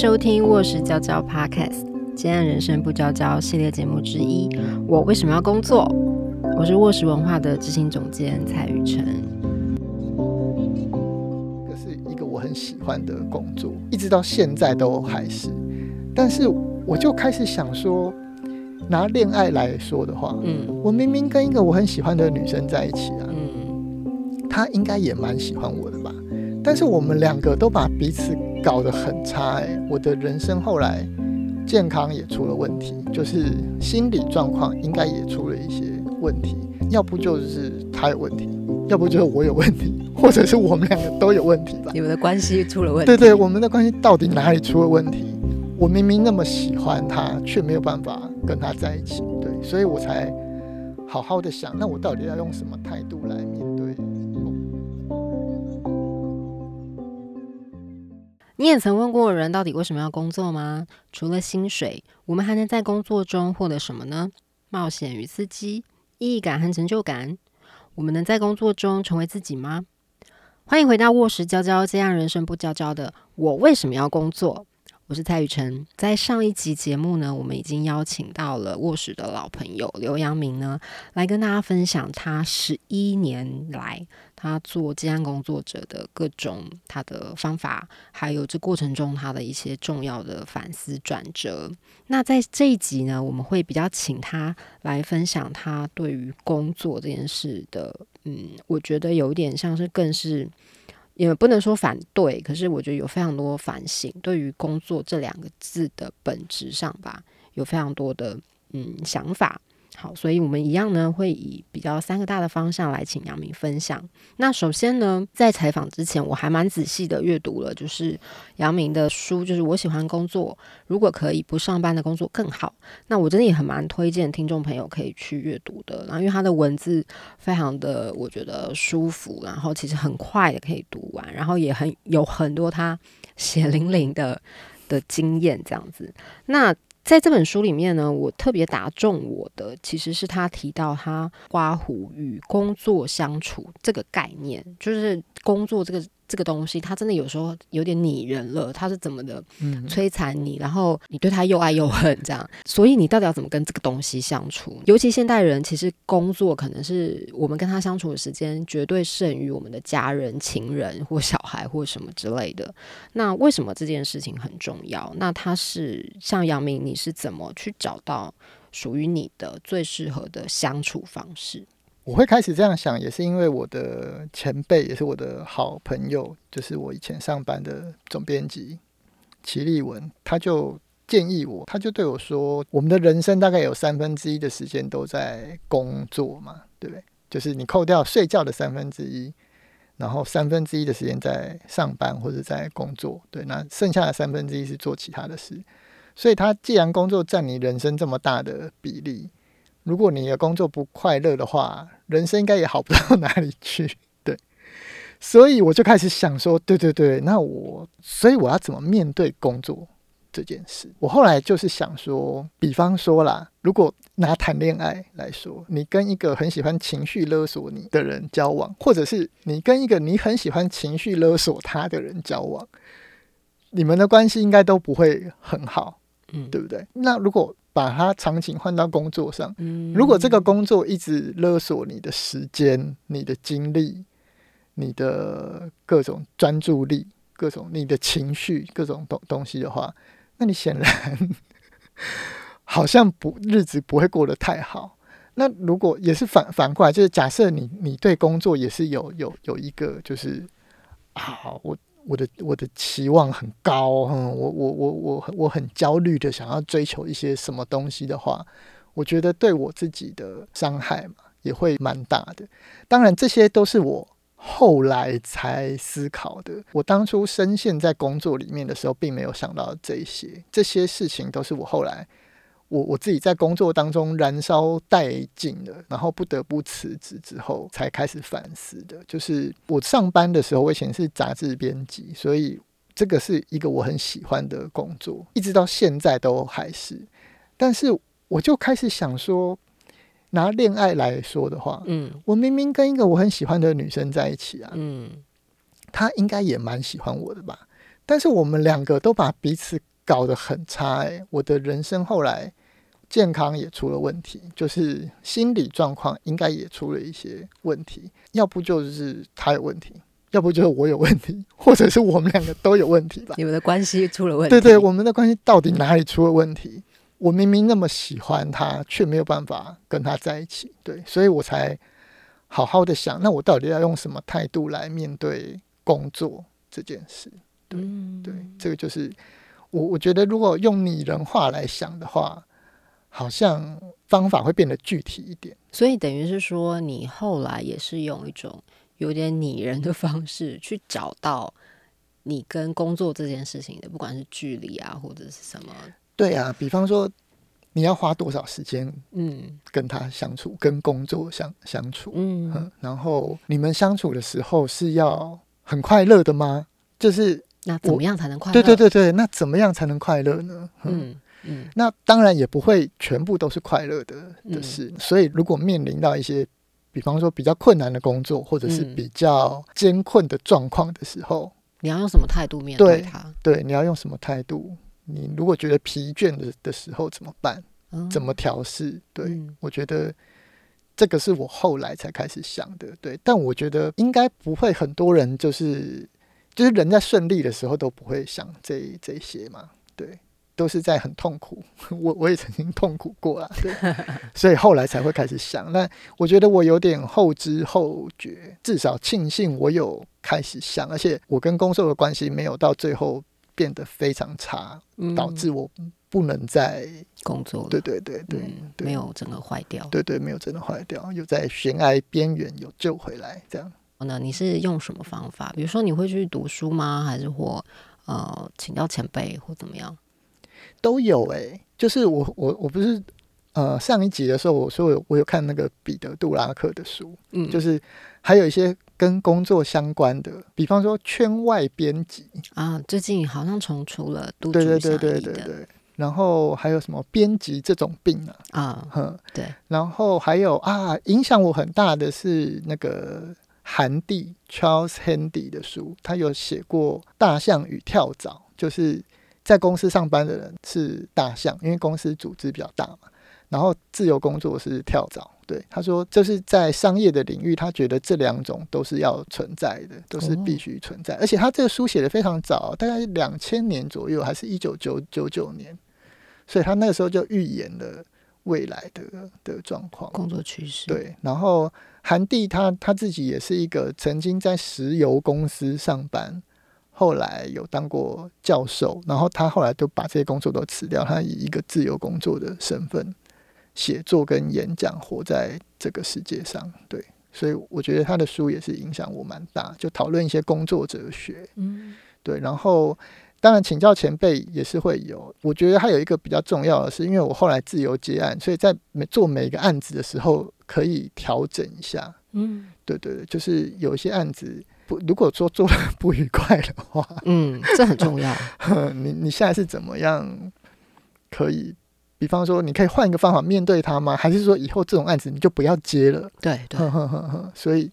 收听《卧室娇娇 Podcast》，今天人生不娇娇系列节目之一。我为什么要工作？我是卧室文化的执行总监蔡雨辰。这是一个我很喜欢的工作，一直到现在都还是。但是我就开始想说，拿恋爱来说的话，嗯，我明明跟一个我很喜欢的女生在一起啊，嗯，她应该也蛮喜欢我的吧？但是我们两个都把彼此搞得很差，哎，我的人生后来健康也出了问题，就是心理状况应该也出了一些问题，要不就是他有问题，要不就是我有问题，或者是我们两个都有问题吧？你们的关系出了问题？对对，我们的关系到底哪里出了问题？我明明那么喜欢他，却没有办法跟他在一起，对，所以我才好好的想，那我到底要用什么态度来你也曾问过人到底为什么要工作吗？除了薪水，我们还能在工作中获得什么呢？冒险与刺激、意义感和成就感。我们能在工作中成为自己吗？欢迎回到卧室娇娇，这样人生不娇娇的我为什么要工作？我是蔡雨辰，在上一集节目呢，我们已经邀请到了卧室的老朋友刘阳明呢，来跟大家分享他十一年来他做治安工作者的各种他的方法，还有这过程中他的一些重要的反思转折。那在这一集呢，我们会比较请他来分享他对于工作这件事的，嗯，我觉得有点像是更是。也不能说反对，可是我觉得有非常多反省，对于工作这两个字的本质上吧，有非常多的嗯想法。好，所以我们一样呢，会以比较三个大的方向来请杨明分享。那首先呢，在采访之前，我还蛮仔细的阅读了，就是杨明的书，就是我喜欢工作，如果可以不上班的工作更好。那我真的也很蛮推荐听众朋友可以去阅读的。然后因为他的文字非常的，我觉得舒服，然后其实很快的可以读完，然后也很有很多他血淋淋的的经验这样子。那在这本书里面呢，我特别打中我的，其实是他提到他刮胡与工作相处这个概念，就是工作这个。这个东西，它真的有时候有点拟人了。它是怎么的摧残你，然后你对他又爱又恨，这样。所以你到底要怎么跟这个东西相处？尤其现代人，其实工作可能是我们跟他相处的时间绝对胜于我们的家人、情人或小孩或什么之类的。那为什么这件事情很重要？那他是像杨明，你是怎么去找到属于你的最适合的相处方式？我会开始这样想，也是因为我的前辈，也是我的好朋友，就是我以前上班的总编辑齐立文，他就建议我，他就对我说：“我们的人生大概有三分之一的时间都在工作嘛，对不对？就是你扣掉睡觉的三分之一，然后三分之一的时间在上班或者在工作，对，那剩下的三分之一是做其他的事。所以，他既然工作占你人生这么大的比例。”如果你的工作不快乐的话，人生应该也好不到哪里去。对，所以我就开始想说，对对对，那我，所以我要怎么面对工作这件事？我后来就是想说，比方说啦，如果拿谈恋爱来说，你跟一个很喜欢情绪勒索你的人交往，或者是你跟一个你很喜欢情绪勒索他的人交往，你们的关系应该都不会很好，嗯，对不对？那如果把它场景换到工作上，如果这个工作一直勒索你的时间、你的精力、你的各种专注力、各种你的情绪、各种东东西的话，那你显然好像不日子不会过得太好。那如果也是反反过来，就是假设你你对工作也是有有有一个就是好我。我的我的期望很高，嗯，我我我我我很焦虑的想要追求一些什么东西的话，我觉得对我自己的伤害嘛也会蛮大的。当然，这些都是我后来才思考的。我当初深陷在工作里面的时候，并没有想到这些，这些事情都是我后来。我我自己在工作当中燃烧殆尽了，然后不得不辞职之后，才开始反思的。就是我上班的时候，我以前是杂志编辑，所以这个是一个我很喜欢的工作，一直到现在都还是。但是我就开始想说，拿恋爱来说的话，嗯，我明明跟一个我很喜欢的女生在一起啊，嗯，她应该也蛮喜欢我的吧？但是我们两个都把彼此搞得很差哎、我的人生后来健康也出了问题，就是心理状况应该也出了一些问题，要不就是他有问题，要不就是我有问题，或者是我们两个都有问题吧。你们的关系出了问题。对对，我们的关系到底哪里出了问题？我明明那么喜欢他，却没有办法跟他在一起。对，所以我才好好的想，那我到底要用什么态度来面对工作这件事？对嗯对，这个就是我我觉得，如果用拟人化来想的话，好像方法会变得具体一点。所以等于是说，你后来也是用一种有点拟人的方式去找到你跟工作这件事情的，不管是距离啊，或者是什么，对啊，比方说你要花多少时间嗯跟他相处，跟工作相相处，嗯嗯，然后你们相处的时候是要很快乐的吗？就是那怎么样才能快乐？对对，对对，那怎么样才能快乐呢？嗯，嗯嗯那当然也不会全部都是快乐的嗯的事，所以如果面临到一些，比方说比较困难的工作，或者是嗯比较艰困的状况的时候，你要用什么态度面对对它？对，你要用什么态度？你如果觉得疲倦的的时候怎么办？嗯怎么调试？对，嗯我觉得这个是我后来才开始想的。对，但我觉得应该不会很多人就是就是人在顺利的时候都不会想这这些嘛。对，都是在很痛苦。我我也曾经痛苦过啊，对，所以后来才会开始想。那我觉得我有点后知后觉，至少庆幸我有开始想，而且我跟工作的关系没有到最后变得非常差，嗯导致我不能再工作了，对对对对。嗯，对没有整个坏掉。对对，没有真的坏掉，有在悬崖边缘有救回来，这样。那你是用什么方法？比如说你会去读书吗？还是或呃请教前辈或怎么样？都有诶、就是我我我不是呃上一集的时候我说我有我有看那个彼得杜拉克的书，嗯。就是还有一些跟工作相关的，比方说圈外编辑，啊，最近好像重出了都对对对对对对，然后还有什么编辑这种病啊，啊，哼，对，然后还有啊，影响我很大的是那个韩帝 Charles Handy 的书，他有写过《大象与跳蚤》，就是在公司上班的人是大象，因为公司组织比较大嘛，然后自由工作是跳蚤。对，他说就是在商业的领域，他觉得这两种都是要存在的，都是必须存在。而且他这个书写的非常早，大概两千年左右，还是一九九九九年，所以他那个时候就预言了未来的的状况。工作趋势，，对，然后韩帝他他自己也是一个曾经在石油公司上班，后来有当过教授，然后他后来就把这些工作都辞掉，他以一个自由工作的身份写作跟演讲，活在这个世界上。对，所以我觉得他的书也是影响我蛮大，就讨论一些工作哲学。嗯对，然后当然请教前辈也是会有。我觉得还有一个比较重要的是，因为我后来自由接案，所以在每做每一个案子的时候可以调整一下。嗯对对对，就是有一些案子不，如果说做的 不愉快的话，嗯，这很重要，你你现在是怎么样可以？比方说，你可以换一个方法面对他吗？还是说以后这种案子你就不要接了？对对，呵呵呵呵，所以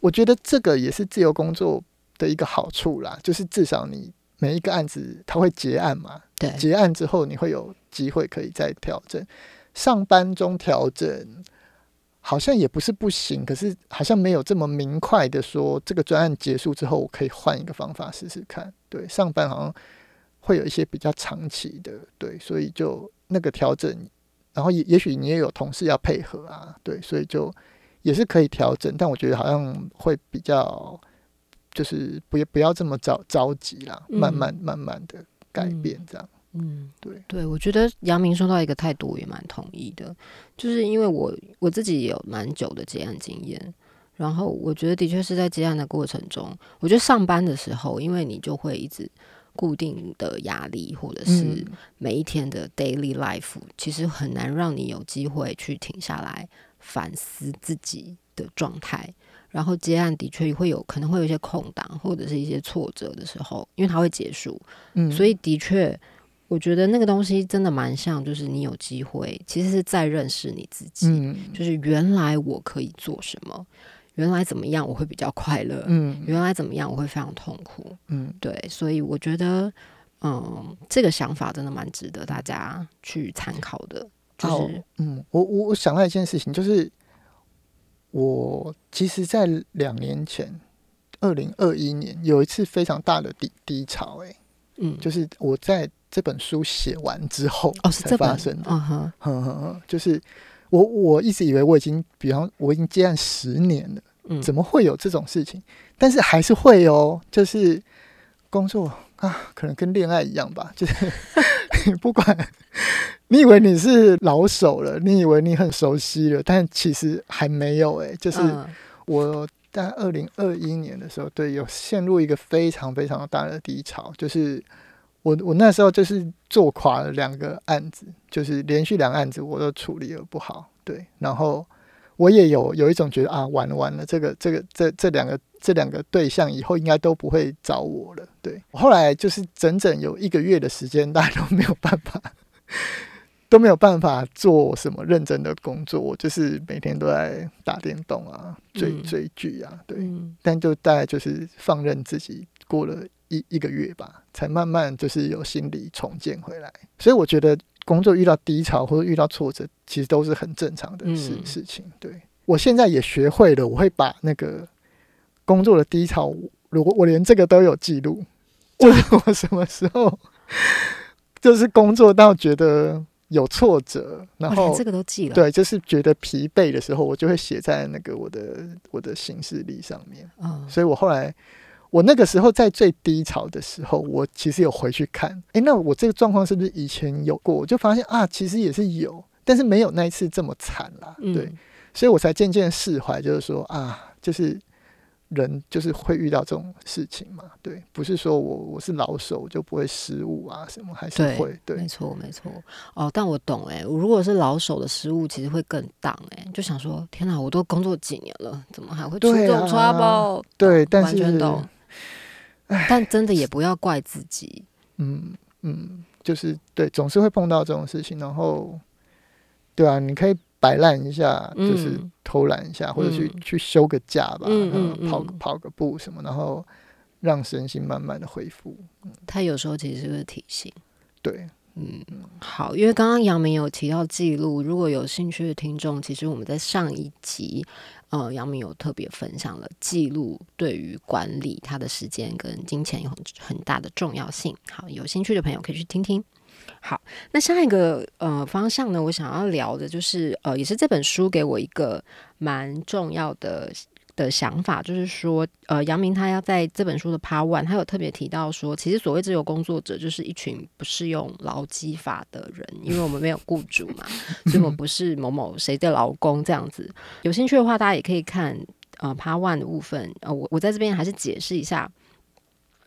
我觉得这个也是自由工作的一个好处啦，就是至少你每一个案子它会结案嘛，对，结案之后你会有机会可以再调整。上班中调整好像也不是不行，可是好像没有这么明快的说这个专案结束之后我可以换一个方法试试看。对，上班好像会有一些比较长期的，对，所以就那个调整，然后也也许你也有同事要配合啊，对，所以就也是可以调整，但我觉得好像会比较就是不不要这么着着急啦，嗯慢慢慢慢的改变这样。嗯，对。对，我觉得杨明说到一个态度，我也蛮同意的，就是因为我我自己也有蛮久的接案经验，然后我觉得的确是在接案的过程中，我觉得上班的时候，因为你就会一直固定的压力，或者是嗯。每一天的 daily life，其实很难让你有机会去停下来反思自己的状态。然后接案的确会有可能会有一些空档，或者是一些挫折的时候，因为它会结束，嗯，所以的确，我觉得那个东西真的蛮像，就是你有机会其实是在认识你自己，嗯。就是原来我可以做什么，原来怎么样我会比较快乐，嗯。原来怎么样我会非常痛苦，嗯。对，所以我觉得，嗯，这个想法真的蛮值得大家去参考的。就哦是，嗯，我我我想到一件事情，就是我其实，在两年前，二零二一年有一次非常大的低低潮、欸，嗯，就是我在这本书写完之后哦，是才这本发生的。就是我我一直以为我已经，比方我已经接案十年了，嗯，怎么会有这种事情？但是还是会哦，就是工作啊，可能跟恋爱一样吧，就是你 不管你以为你是老手了，你以为你很熟悉了，但其实还没有诶，就是嗯我在二零二一年的时候，对，有陷入一个非常非常大的低潮，就是我我那时候就是做垮了两个案子，就是连续两个案子我都处理的不好，对，然后我也有有一种觉得啊，完了完了，这个这个这这两个这两个对象以后应该都不会找我了，对，后来就是整整有一个月的时间，大家都没有办法。都没有办法做什么认真的工作，我就是每天都在打电动啊、追嗯追剧啊，对。嗯但就大概就是放任自己过了一一个月吧，才慢慢就是有心理重建回来。所以我觉得工作遇到低潮或者遇到挫折，其实都是很正常的事、嗯事情。对我现在也学会了，我会把那个工作的低潮，如果我连这个都有记录，就是 我什么时候就是工作到觉得有挫折，然后连这个都记了，，对，就是觉得疲惫的时候，我就会写在那个我的我的行事历上面。嗯所以我后来，我那个时候在最低潮的时候，我其实有回去看，诶，那我这个状况是不是以前有过？我就发现啊，其实也是有，但是没有那一次这么惨啦。嗯对，所以我才渐渐释怀，就是说啊，就是人就是会遇到这种事情嘛。对，不是说我我是老手我就不会失误啊，什么还是会对没。错没错。哦，但我懂哎、我如果是老手的失误，其实会更当哎、就想说天哪，我都工作几年了，怎么还会出对这种啊 trouble？对，但是完全懂。但真的也不要怪自己，嗯嗯，就是对，总是会碰到这种事情，然后对啊，你可以摆烂一下，就是嗯。偷懒一下，或者去嗯。去休个假吧，嗯嗯跑跑个步什么，然后让身心慢慢的恢复。他有时候其实是个提醒。对，嗯，好，因为刚刚杨明有提到记录，如果有兴趣的听众，其实我们在上一集，呃，杨明有特别分享了记录对于管理他的时间跟金钱有很很大的重要性。好，有兴趣的朋友可以去听听。好，那下一个呃方向呢，我想要聊的就是呃，也是这本书给我一个蛮重要的的想法，就是说，呃，杨明他要在这本书的 Part One，他有特别提到说，其实所谓自由工作者就是一群不适用劳基法的人，因为我们没有雇主嘛，所以我们不是某某谁的劳工这样子。有兴趣的话，大家也可以看呃 Part One 的部分，呃，我我在这边还是解释一下，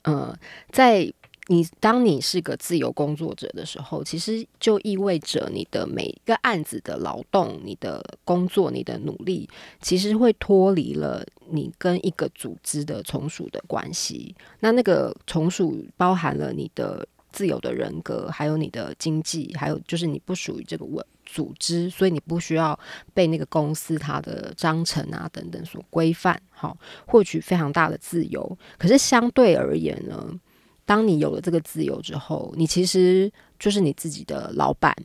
呃，在你当你是个自由工作者的时候，其实就意味着你的每一个案子的劳动、你的工作、你的努力，其实会脱离了你跟一个组织的从属的关系。那那个从属包含了你的自由的人格，还有你的经济，还有就是你不属于这个文组织，所以你不需要被那个公司它的章程啊等等所规范，好，获取非常大的自由。可是相对而言呢？当你有了这个自由之后，你其实就是你自己的老板，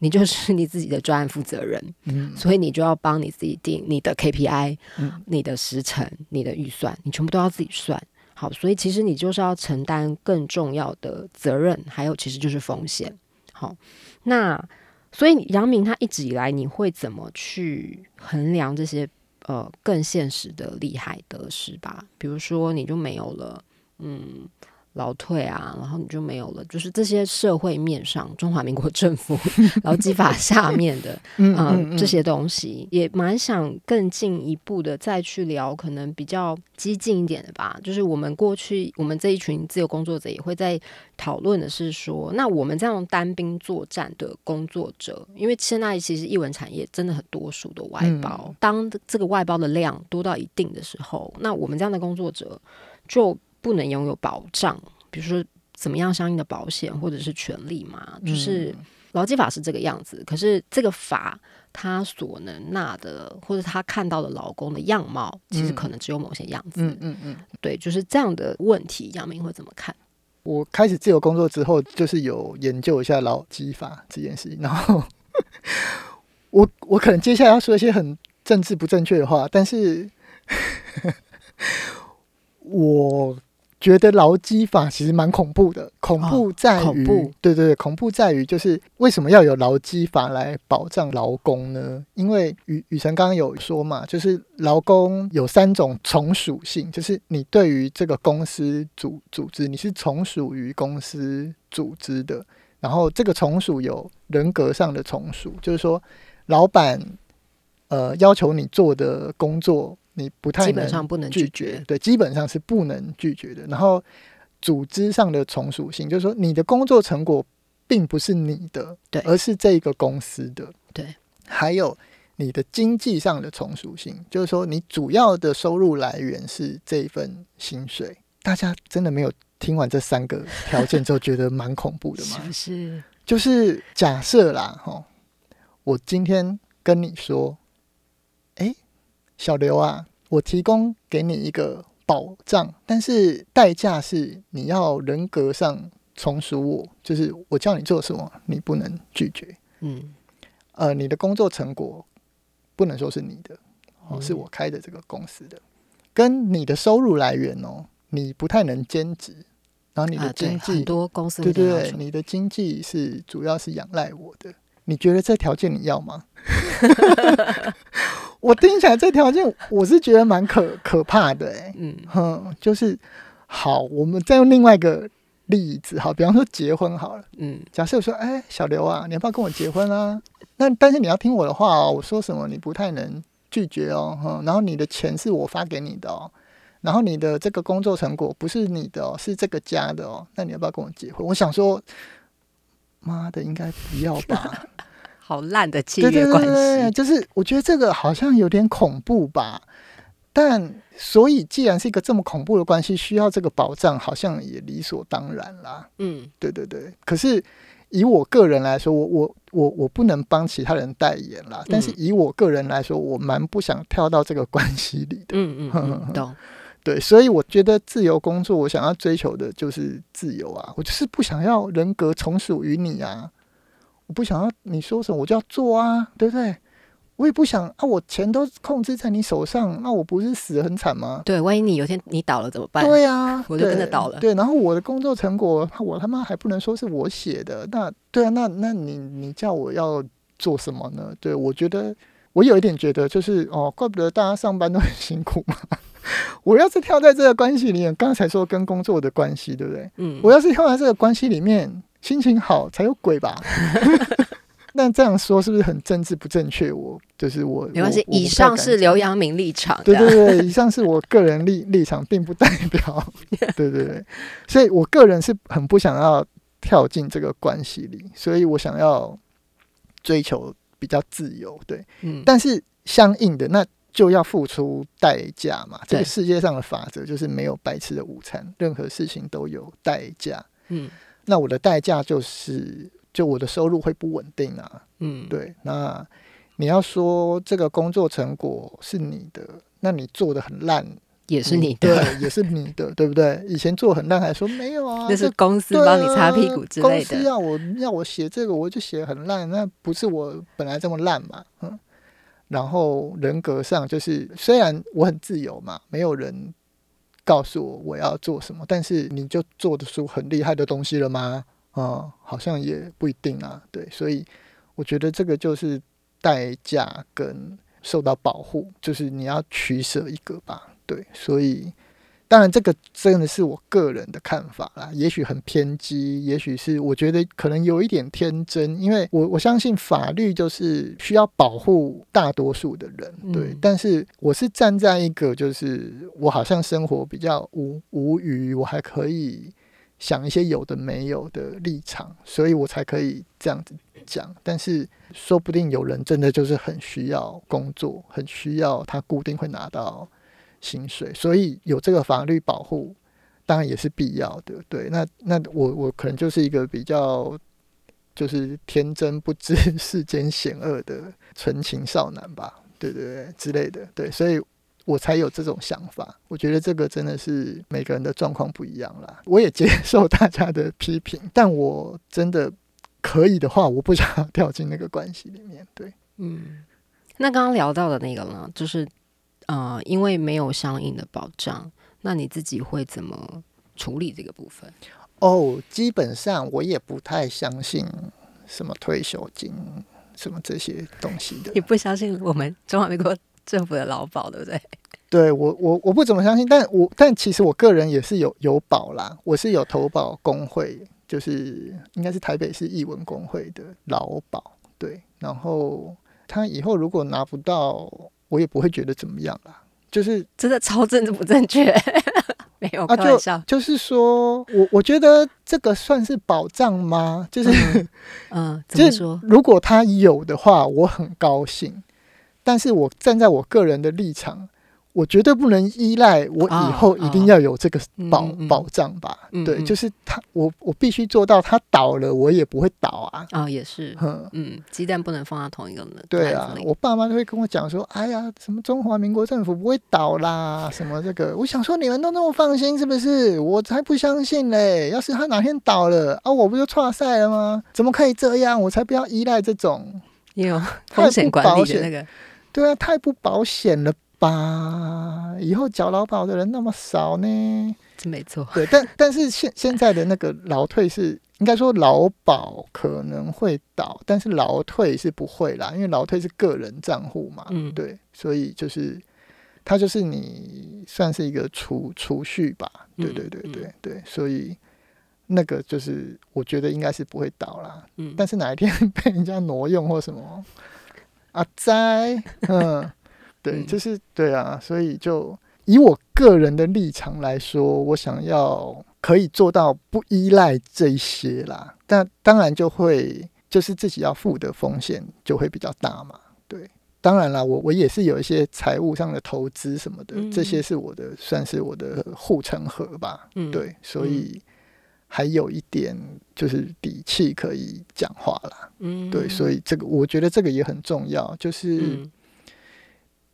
你就是你自己的专案负责人，嗯所以你就要帮你自己定你的 KPI、嗯你的时程、你的预算，你全部都要自己算。好，所以其实你就是要承担更重要的责任，还有其实就是风险。好，那所以杨明他一直以来，你会怎么去衡量这些呃更现实的利害得失吧？比如说，你就没有了，嗯。劳退啊，然后你就没有了，就是这些社会面上中华民国政府劳基法下面的嗯嗯，嗯这些东西也蛮想更进一步的再去聊，可能比较激进一点的吧。就是我们过去我们这一群自由工作者也会在讨论的是说，那我们这样单兵作战的工作者，因为现在其实译文产业真的很多数的外包，当这个外包的量多到一定的时候，那我们这样的工作者就不能拥有保障，比如说怎么样相应的保险或者是权利嘛，就是。劳基法是这个样子，可是这个法他所能纳的，或者他看到的劳工的样貌，其实嗯可能只有某些样子。嗯嗯嗯，对，就是这样的问题，杨明会怎么看？我开始自由工作之后，就是有研究一下劳基法这件事情，然后 我我可能接下来要说一些很政治不正确的话，但是 我。觉得劳基法其实蛮恐怖的，恐怖在于，对对对，恐怖在于就是为什么要有劳基法来保障劳工呢？因为雨雨辰刚刚有说嘛，就是劳工有三种从属性，就是你对于这个公司组组织，你是从属于公司组织的，然后这个从属有人格上的从属，就是说老板呃要求你做的工作。你不太基本上不能拒绝，对，基本上是不能拒绝的。然后组织上的从属性，就是说你的工作成果并不是你的，对，而是这个公司的，对。还有你的经济上的从属性，就是说你主要的收入来源是这一份薪水。大家真的没有听完这三个条件之后觉得蛮恐怖的吗？是，就是假设啦，哈，我今天跟你说。小刘啊，我提供给你一个保障，但是代价是你要人格上从属我，就是我叫你做什么，你不能拒绝。嗯，呃，你的工作成果不能说是你的，哦，是我开的这个公司的，跟你的收入来源哦，你不太能兼职，然后你的经济很多公司对对对，你的经济是主要是仰赖我的，你觉得这条件你要吗？我听起来这条件，我是觉得蛮可可怕的哎，嗯哼，就是好，我们再用另外一个例子，好，比方说结婚好了，嗯，假设说，哎，小刘啊，你要不要跟我结婚啊？那但是你要听我的话哦，我说什么你不太能拒绝哦，哼，然后你的钱是我发给你的哦，然后你的这个工作成果不是你的哦，是这个家的哦，那你要不要跟我结婚？我想说，妈的，应该不要吧。好烂的契约关系，就是我觉得这个好像有点恐怖吧。但所以，既然是一个这么恐怖的关系，需要这个保障，好像也理所当然啦。嗯，对对对。可是以我个人来说，我我我我不能帮其他人代言啦。但是以我个人来说，我蛮不想跳到这个关系里的。嗯嗯，懂。对，所以我觉得自由工作，我想要追求的就是自由啊。我就是不想要人格从属于你啊。我不想要你说什么，我就要做啊，对不对？我也不想啊，我钱都控制在你手上，那我不是死的很惨吗？对，万一你有天你倒了怎么办？对啊，我就跟着倒了。对，然后我的工作成果，我他妈还不能说是我写的，那对啊，那那你你叫我要做什么呢？对我觉得我有一点觉得，就是哦，怪不得大家上班都很辛苦嘛。我要是跳在这个关系里面，刚才说跟工作的关系，对不对？嗯，我要是跳在这个关系里面。心情好才有鬼吧？那这样说是不是很政治不正确？我就是我，没关系。以上是刘阳明立场，对对对，以上是我个人立立场，并不代表。对对对，所以我个人是很不想要跳进这个关系里，所以我想要追求比较自由。对，嗯，但是相应的那就要付出代价嘛。这个世界上的法则就是没有白吃的午餐，任何事情都有代价。嗯。那我的代价就是，就我的收入会不稳定啊。嗯，对。那你要说这个工作成果是你的，那你做的很烂，也是你的，也是你的，对不对？以前做很烂还说没有啊，那是公司帮你擦屁股之类的。公司要我要我写这个，我就写很烂，那不是我本来这么烂嘛？嗯。然后人格上就是，虽然我很自由嘛，没有人。告诉我我要做什么，但是你就做得出很厉害的东西了吗？嗯，好像也不一定啊。对，所以我觉得这个就是代价跟受到保护，就是你要取舍一个吧。对，所以。当然，这个真的是我个人的看法啦，也许很偏激，也许是我觉得可能有一点天真，因为我我相信法律就是需要保护大多数的人，对。但是我是站在一个就是我好像生活比较无无余，我还可以想一些有的没有的立场，所以我才可以这样子讲。但是说不定有人真的就是很需要工作，很需要他固定会拿到。薪水，所以有这个法律保护，当然也是必要的。对，那那我我可能就是一个比较就是天真不知世间险恶的纯情少男吧，对对对之类的。对，所以我才有这种想法。我觉得这个真的是每个人的状况不一样啦。我也接受大家的批评，但我真的可以的话，我不想掉进那个关系里面。对，嗯，那刚刚聊到的那个呢，就是呃，因为没有相应的保障，那你自己会怎么处理这个部分？哦，基本上我也不太相信什么退休金。什么这些东西的？你不相信我们中华民国政府的劳保，对不对？对我，我我不怎么相信，但我但其实我个人也是有有保啦，我是有投保工会，就是应该是台北市艺文工会的劳保，对。然后他以后如果拿不到，我也不会觉得怎么样啦，就是真的超政治不正确。没有开玩笑，就是说我我觉得这个算是保障吗？就是嗯，怎么说？如果他有的话，我很高兴。但是我站在我个人的立场。我绝对不能依赖我以后一定要有这个保保障吧？对，就是他，我我必须做到，他倒了我也不会倒啊！啊，也是，嗯，鸡蛋不能放在同一个门。对啊，我爸妈都会跟我讲说：“哎呀，什么中华民国政府不会倒啦，什么这个。”我想说，你们都那么放心是不是？我才不相信嘞！要是他哪天倒了啊，我不就错赛了吗？怎么可以这样？我才不要依赖这种有风险管理的那个。对啊，太不保险了。吧，以后缴劳保的人那么少呢？这没错。对，但但是现现在的那个劳退是，应该说劳保可能会倒，但是劳退是不会啦，因为劳退是个人账户嘛。嗯，对，所以就是它就是你算是一个储储蓄吧。对对对对对，所以那个就是我觉得应该是不会倒啦。嗯，但是哪一天 被人家挪用或什么啊？灾嗯。对，就是对啊，所以就以我个人的立场来说，我想要可以做到不依赖这些啦。但当然就会就是自己要负的风险就会比较大嘛。对，当然啦，我我也是有一些财务上的投资什么的，这些是我的算是我的护城河吧。嗯，对，所以还有一点就是底气可以讲话啦。嗯，对，所以这个我觉得这个也很重要，就是。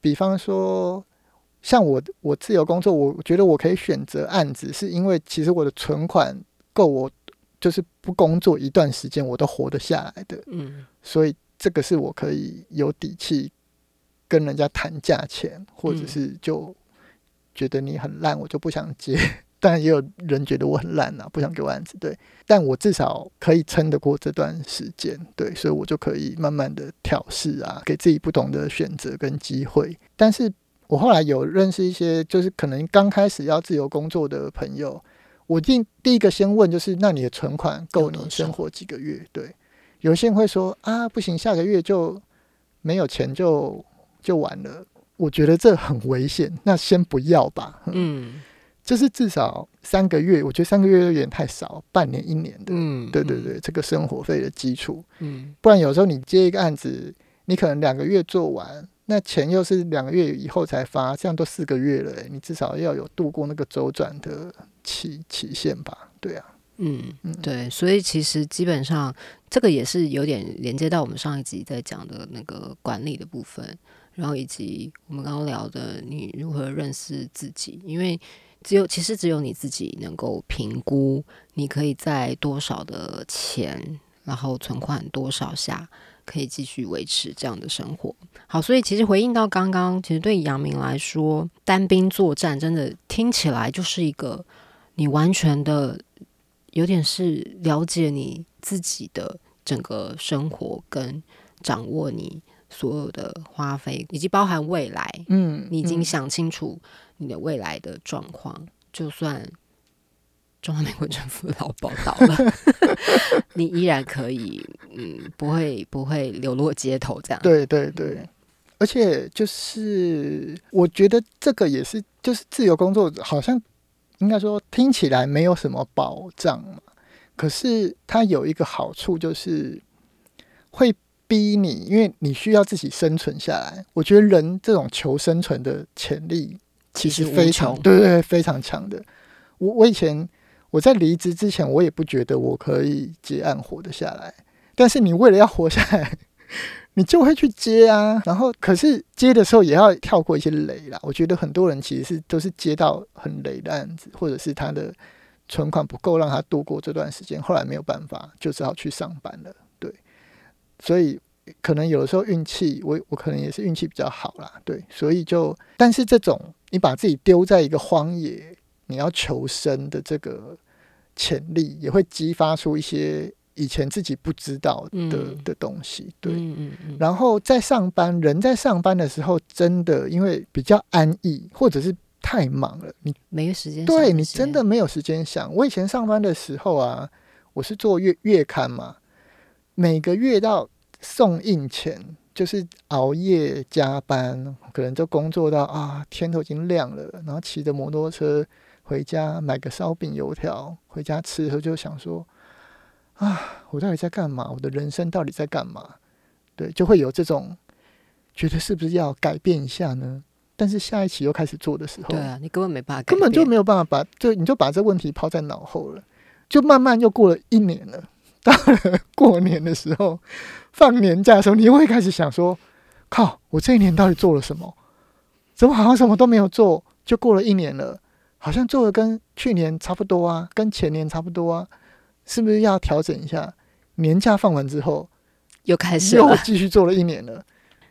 比方说，像我我自由工作，我觉得我可以选择案子，是因为其实我的存款够我就是不工作一段时间我都活得下来的。嗯，所以这个是我可以有底气跟人家谈价钱，或者是就觉得你很烂，我就不想接。当然也有人觉得我很烂啊，不想给我案子。对，但我至少可以撑得过这段时间。对，所以我就可以慢慢的调试啊，给自己不同的选择跟机会。但是我后来有认识一些，就是可能刚开始要自由工作的朋友，我第第一个先问就是，那你的存款够你生活几个月？对，有些人会说啊，不行，下个月就没有钱就就完了。我觉得这很危险，那先不要吧。嗯。就是至少三个月，我觉得三个月有点太少，半年、一年的，嗯，对对对，这个生活费的基础，嗯，不然有时候你接一个案子，你可能两个月做完，那钱又是两个月以后才发，这样都四个月了，你至少要有度过那个周转的期期限吧？对啊，嗯嗯，对，所以其实基本上这个也是有点连接到我们上一集在讲的那个管理的部分，然后以及我们刚刚聊的你如何认识自己，因为。只有其实只有你自己能够评估，你可以在多少的钱，然后存款多少下，可以继续维持这样的生活。好，所以其实回应到刚刚，其实对杨明来说，单兵作战真的听起来就是一个你完全的有点是了解你自己的整个生活，跟掌握你所有的花费，以及包含未来。嗯，你已经想清楚。你的未来的状况，就算中华民国政府老报道了，你依然可以，嗯，不会不会流落街头这样。对对对，而且就是我觉得这个也是，就是自由工作者，好像应该说听起来没有什么保障嘛，可是它有一个好处，就是会逼你，因为你需要自己生存下来。我觉得人这种求生存的潜力。其实非常对对非常强的。我我以前我在离职之前，我也不觉得我可以接案活得下来。但是你为了要活下来，你就会去接啊。然后可是接的时候也要跳过一些雷啦。我觉得很多人其实是都是接到很雷的案子，或者是他的存款不够让他度过这段时间，后来没有办法，就只好去上班了。对，所以可能有的时候运气，我我可能也是运气比较好啦。对，所以就但是这种你把自己丢在一个荒野，你要求生的这个潜力，也会激发出一些。以前自己不知道的的东西，对，然后在上班，人在上班的时候，真的因为比较安逸，或者是太忙了，你没有时间，对你真的没有时间想。我以前上班的时候啊，我是做月月刊嘛，每个月到送印前，就是熬夜加班，可能就工作到啊天都已经亮了，然后骑着摩托车回家买个烧饼油条回家吃的时候，就想说。啊，我到底在干嘛？我的人生到底在干嘛？对，就会有这种觉得是不是要改变一下呢？但是下一期又开始做的时候，对啊，你根本没办法，根本就没有办法把，就你就把这问题抛在脑后了。就慢慢又过了一年了，到了过年的时候，放年假的时候，你又会开始想说：靠，我这一年到底做了什么？怎么好像什么都没有做？就过了一年了，好像做的跟去年差不多啊，跟前年差不多啊。是不是要调整一下？年假放完之后，又开始又继续做了一年了。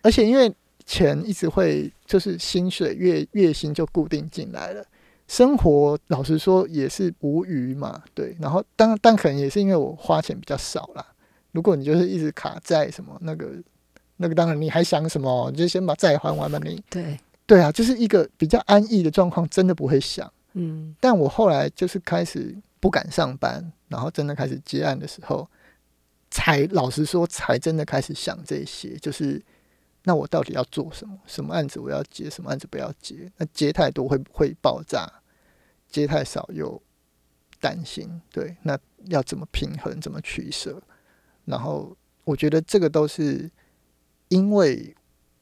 而且因为钱一直会，就是薪水月月薪就固定进来了，生活老实说也是无余嘛。对，然后当但可能也是因为我花钱比较少啦。如果你就是一直卡债什么那个那个，当然你还想什么？你就先把债还完吧。你对对啊，就是一个比较安逸的状况，真的不会想。嗯，但我后来就是开始不敢上班。然后真的开始接案的时候，才老实说，才真的开始想这些，就是那我到底要做什么？什么案子我要接，什么案子不要接？那接太多会会爆炸，接太少又担心。对，那要怎么平衡？怎么取舍？然后我觉得这个都是因为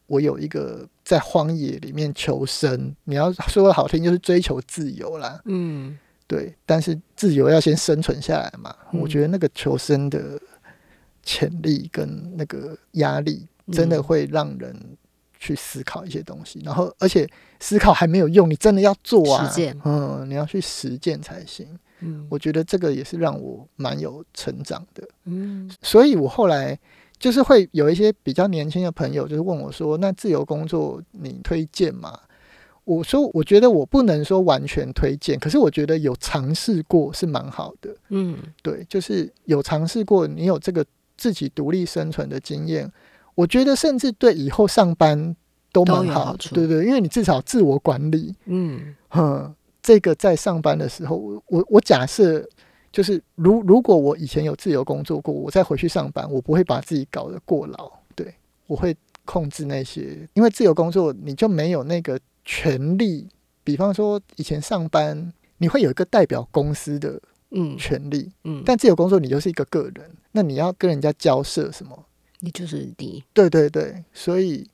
我有一个在荒野里面求生，你要说的好听，就是追求自由啦。嗯。对，但是自由要先生存下来嘛。我觉得那个求生的潜力跟那个压力，真的会让人去思考一些东西。然后，而且思考还没有用，你真的要做啊，嗯，你要去实践才行。嗯，我觉得这个也是让我蛮有成长的。嗯，所以我后来就是会有一些比较年轻的朋友，就是问我说：“那自由工作你推荐吗？”我说，我觉得我不能说完全推荐，可是我觉得有尝试过是蛮好的。嗯，对，就是有尝试过，你有这个自己独立生存的经验，我觉得甚至对以后上班都蛮好。对对，因为你至少自我管理。嗯，哼，这个在上班的时候，我我假设就是如如果我以前有自由工作过，我再回去上班，我不会把自己搞得过劳。对，我会控制那些，因为自由工作你就没有那个。权利，比方说以前上班，你会有一个代表公司的嗯权利，嗯，但自由工作你就是一个个人，那你要跟人家交涉什么？你就是你，对对对，所以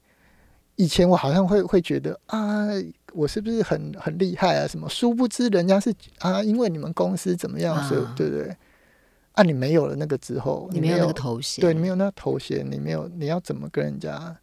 以前我好像会会觉得啊，我是不是很很厉害啊？什么？殊不知人家是啊，因为你们公司怎么样，所以对不对？啊，你没有了那个之后，你没有那个头衔，对你没有那个头衔，你没有，你要怎么跟人家？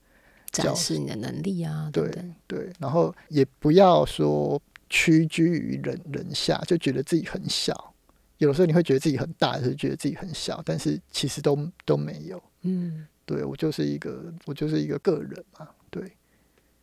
展示你的能力啊，对对，然后也不要说屈居于人人下，就觉得自己很小。有的时候你会觉得自己很大，有时候觉得自己很小，但是其实都都没有。嗯，对我就是一个，我就是一个个人嘛。对，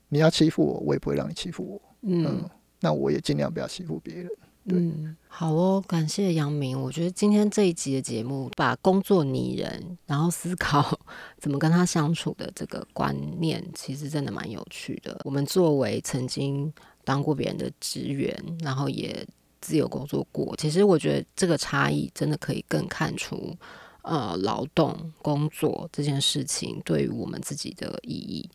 你要欺负我，我也不会让你欺负我。嗯，那我也尽量不要欺负别人。嗯，好哦，感谢杨明。我觉得今天这一集的节目，把工作拟人，然后思考 怎么跟他相处的这个观念，其实真的蛮有趣的。我们作为曾经当过别人的职员，然后也自由工作过，其实我觉得这个差异真的可以更看出，呃，劳动工作这件事情对于我们自己的意义。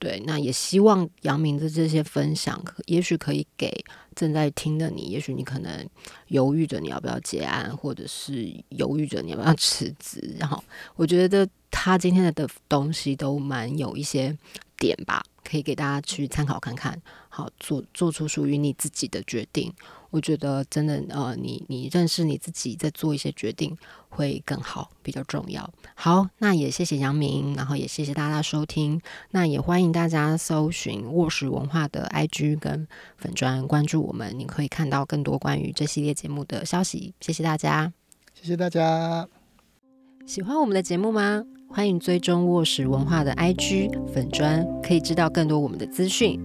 对，那也希望杨明的这些分享，也许可以给正在听的你。也许你可能犹豫着你要不要结案，或者是犹豫着你要不要辞职。然后，我觉得他今天的的东西都蛮有一些点吧，可以给大家去参考看看。好，做做出属于你自己的决定。我觉得真的，呃，你你认识你自己，在做一些决定会更好，比较重要。好，那也谢谢杨明，然后也谢谢大家收听。那也欢迎大家搜寻卧室文化的 IG 跟粉砖，关注我们，你可以看到更多关于这系列节目的消息。谢谢大家，谢谢大家。喜欢我们的节目吗？欢迎追踪卧室文化的 IG 粉砖，可以知道更多我们的资讯。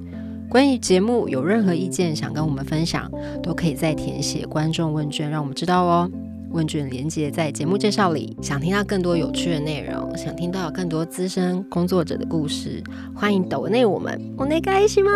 关于节目有任何意见想跟我们分享，都可以再填写观众问卷，让我们知道哦。问卷连接在节目介绍里。想听到更多有趣的内容，想听到更多资深工作者的故事，欢迎抖内我们。我内开心吗？